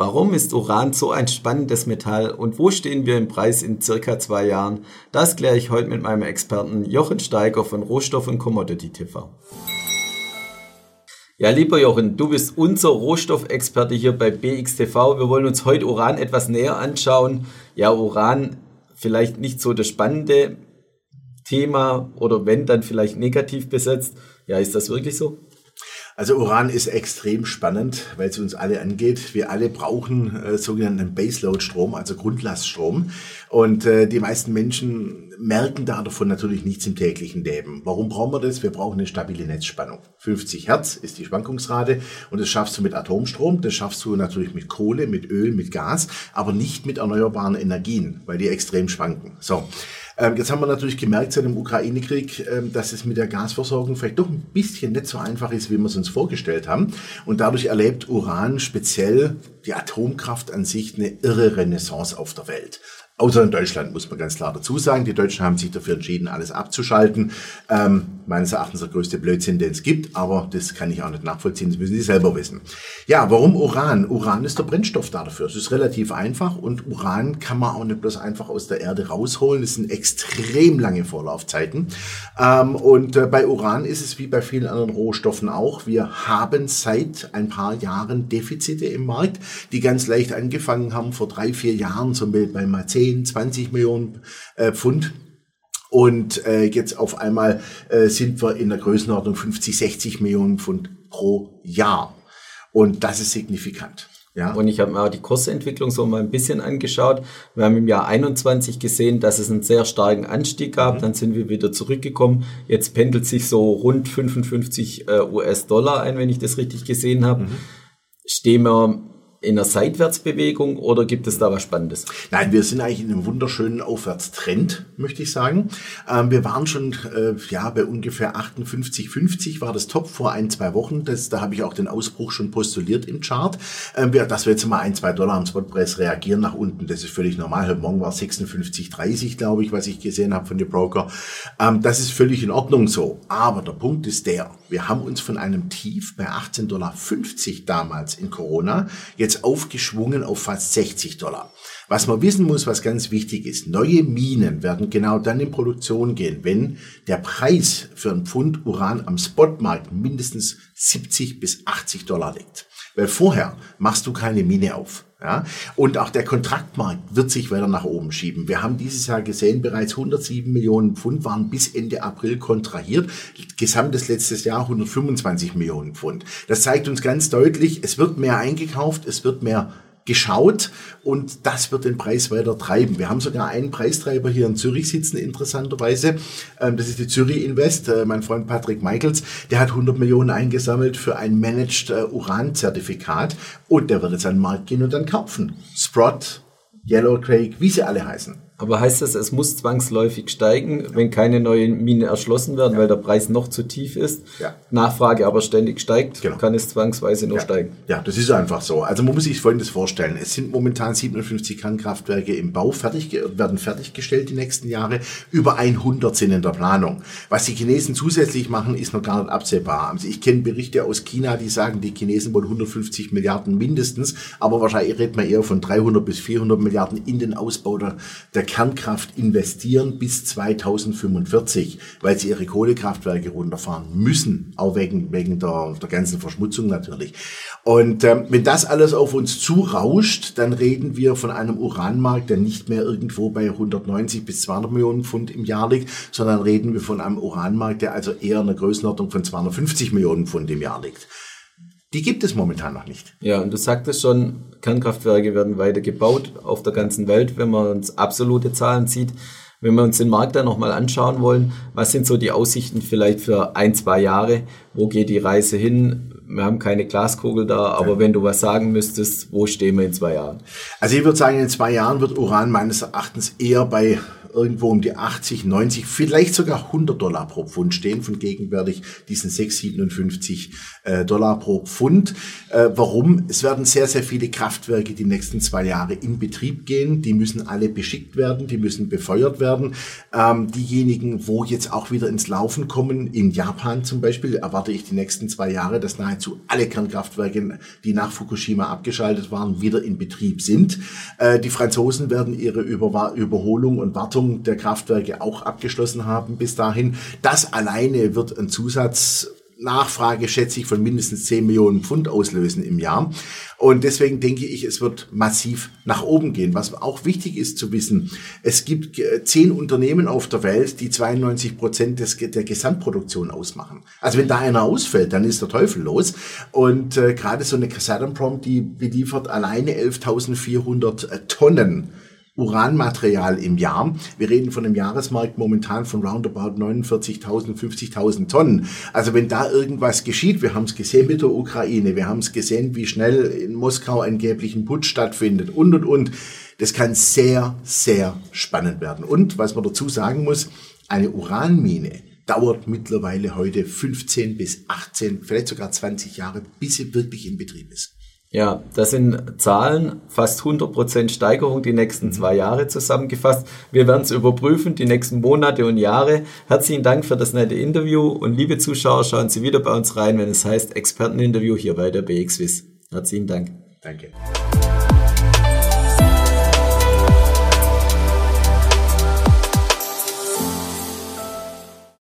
Warum ist Uran so ein spannendes Metall und wo stehen wir im Preis in circa zwei Jahren? Das kläre ich heute mit meinem Experten Jochen Steiger von Rohstoff und Commodity TV. Ja, lieber Jochen, du bist unser Rohstoffexperte hier bei BXTV. Wir wollen uns heute Uran etwas näher anschauen. Ja, Uran vielleicht nicht so das spannende Thema oder wenn dann vielleicht negativ besetzt. Ja, ist das wirklich so? Also Uran ist extrem spannend, weil es uns alle angeht. Wir alle brauchen äh, sogenannten Baseload-Strom, also Grundlaststrom. Und äh, die meisten Menschen merken da davon natürlich nichts im täglichen Leben. Warum brauchen wir das? Wir brauchen eine stabile Netzspannung. 50 Hertz ist die Schwankungsrate und das schaffst du mit Atomstrom, das schaffst du natürlich mit Kohle, mit Öl, mit Gas, aber nicht mit erneuerbaren Energien, weil die extrem schwanken. So. Ähm, jetzt haben wir natürlich gemerkt seit dem Ukraine-Krieg, ähm, dass es mit der Gasversorgung vielleicht doch ein bisschen nicht so einfach ist, wie wir es uns vorgestellt haben. Und dadurch erlebt Uran speziell die Atomkraft an sich eine irre Renaissance auf der Welt. Außer in Deutschland, muss man ganz klar dazu sagen. Die Deutschen haben sich dafür entschieden, alles abzuschalten. Ähm, meines Erachtens der größte Blödsinn, den es gibt, aber das kann ich auch nicht nachvollziehen, das müssen Sie selber wissen. Ja, warum Uran? Uran ist der Brennstoff da dafür. Es ist relativ einfach und Uran kann man auch nicht bloß einfach aus der Erde rausholen. Es sind extrem lange Vorlaufzeiten. Ähm, und äh, bei Uran ist es wie bei vielen anderen Rohstoffen auch. Wir haben seit ein paar Jahren Defizite im Markt, die ganz leicht angefangen haben vor drei, vier Jahren, zum Beispiel bei mal 10, 20 Millionen äh, Pfund. Und äh, jetzt auf einmal äh, sind wir in der Größenordnung 50, 60 Millionen Pfund pro Jahr. Und das ist signifikant. Ja. Und ich habe mir auch die Kursentwicklung so mal ein bisschen angeschaut. Wir haben im Jahr 21 gesehen, dass es einen sehr starken Anstieg gab. Mhm. Dann sind wir wieder zurückgekommen. Jetzt pendelt sich so rund 55 äh, US-Dollar ein, wenn ich das richtig gesehen habe. Mhm. Stehen wir in einer Seitwärtsbewegung oder gibt es da was Spannendes? Nein, wir sind eigentlich in einem wunderschönen Aufwärtstrend, möchte ich sagen. Ähm, wir waren schon äh, ja bei ungefähr 58,50 war das Top vor ein, zwei Wochen. Das, da habe ich auch den Ausbruch schon postuliert im Chart. Ähm, wir, dass wir jetzt mal ein, zwei Dollar am Spotpreis reagieren nach unten, das ist völlig normal. Heute Morgen war 56,30, glaube ich, was ich gesehen habe von den Broker. Ähm, das ist völlig in Ordnung so. Aber der Punkt ist der, wir haben uns von einem Tief bei 18,50 Dollar damals in Corona jetzt jetzt aufgeschwungen auf fast 60 Dollar. Was man wissen muss, was ganz wichtig ist, neue Minen werden genau dann in Produktion gehen, wenn der Preis für ein Pfund Uran am Spotmarkt mindestens 70 bis 80 Dollar liegt. Weil vorher machst du keine Mine auf. Ja? Und auch der Kontraktmarkt wird sich weiter nach oben schieben. Wir haben dieses Jahr gesehen, bereits 107 Millionen Pfund waren bis Ende April kontrahiert. Gesamtes letztes Jahr 125 Millionen Pfund. Das zeigt uns ganz deutlich, es wird mehr eingekauft, es wird mehr geschaut und das wird den Preis weiter treiben. Wir haben sogar einen Preistreiber hier in Zürich sitzen, interessanterweise. Ähm, das ist die Zürich Invest. Äh, mein Freund Patrick Michaels, der hat 100 Millionen eingesammelt für ein Managed äh, Uran-Zertifikat und der wird jetzt an den Markt gehen und dann kaufen. Sprott, Yellow Craig, wie sie alle heißen. Aber heißt das, es muss zwangsläufig steigen, wenn keine neuen Minen erschlossen werden, ja. weil der Preis noch zu tief ist? Ja. Nachfrage aber ständig steigt, genau. kann es zwangsweise nur ja. steigen. Ja, das ist einfach so. Also man muss sich Folgendes vorstellen. Es sind momentan 57 Kernkraftwerke im Bau, fertig, werden fertiggestellt die nächsten Jahre. Über 100 sind in der Planung. Was die Chinesen zusätzlich machen, ist noch gar nicht absehbar. Also ich kenne Berichte aus China, die sagen, die Chinesen wollen 150 Milliarden mindestens, aber wahrscheinlich redet man eher von 300 bis 400 Milliarden in den Ausbau der, der Kernkraft investieren bis 2045, weil sie ihre Kohlekraftwerke runterfahren müssen, auch wegen, wegen der, der ganzen Verschmutzung natürlich. Und ähm, wenn das alles auf uns zurauscht, dann reden wir von einem Uranmarkt, der nicht mehr irgendwo bei 190 bis 200 Millionen Pfund im Jahr liegt, sondern reden wir von einem Uranmarkt, der also eher in der Größenordnung von 250 Millionen Pfund im Jahr liegt. Die gibt es momentan noch nicht. Ja, und du sagtest schon, Kernkraftwerke werden weiter gebaut auf der ganzen Welt, wenn man uns absolute Zahlen sieht. Wenn wir uns den Markt dann nochmal anschauen wollen, was sind so die Aussichten vielleicht für ein, zwei Jahre? Wo geht die Reise hin? Wir haben keine Glaskugel da, aber ja. wenn du was sagen müsstest, wo stehen wir in zwei Jahren? Also ich würde sagen, in zwei Jahren wird Uran meines Erachtens eher bei irgendwo um die 80, 90, vielleicht sogar 100 Dollar pro Pfund stehen, von gegenwärtig diesen 6,57 äh, Dollar pro Pfund. Äh, warum? Es werden sehr, sehr viele Kraftwerke die nächsten zwei Jahre in Betrieb gehen. Die müssen alle beschickt werden, die müssen befeuert werden. Ähm, diejenigen, wo jetzt auch wieder ins Laufen kommen, in Japan zum Beispiel, erwarte ich die nächsten zwei Jahre, dass nahezu alle Kernkraftwerke, die nach Fukushima abgeschaltet waren, wieder in Betrieb sind. Äh, die Franzosen werden ihre Über Überholung und Wartung der Kraftwerke auch abgeschlossen haben bis dahin. Das alleine wird ein Zusatz Nachfrage, schätze ich, von mindestens 10 Millionen Pfund auslösen im Jahr. Und deswegen denke ich, es wird massiv nach oben gehen. Was auch wichtig ist zu wissen, es gibt äh, zehn Unternehmen auf der Welt, die 92 Prozent des, der Gesamtproduktion ausmachen. Also wenn da einer ausfällt, dann ist der Teufel los. Und äh, gerade so eine Kazatomprom, die beliefert alleine 11.400 Tonnen Uranmaterial im Jahr. Wir reden von einem Jahresmarkt momentan von roundabout 49.000, 50.000 Tonnen. Also wenn da irgendwas geschieht, wir haben es gesehen mit der Ukraine, wir haben es gesehen, wie schnell in Moskau angeblich ein Putsch stattfindet und, und, und. Das kann sehr, sehr spannend werden. Und was man dazu sagen muss, eine Uranmine dauert mittlerweile heute 15 bis 18, vielleicht sogar 20 Jahre, bis sie wirklich in Betrieb ist. Ja, das sind Zahlen, fast 100% Steigerung die nächsten zwei Jahre zusammengefasst. Wir werden es überprüfen, die nächsten Monate und Jahre. Herzlichen Dank für das nette Interview und liebe Zuschauer, schauen Sie wieder bei uns rein, wenn es heißt Experteninterview hier bei der BXWIS. Herzlichen Dank. Danke.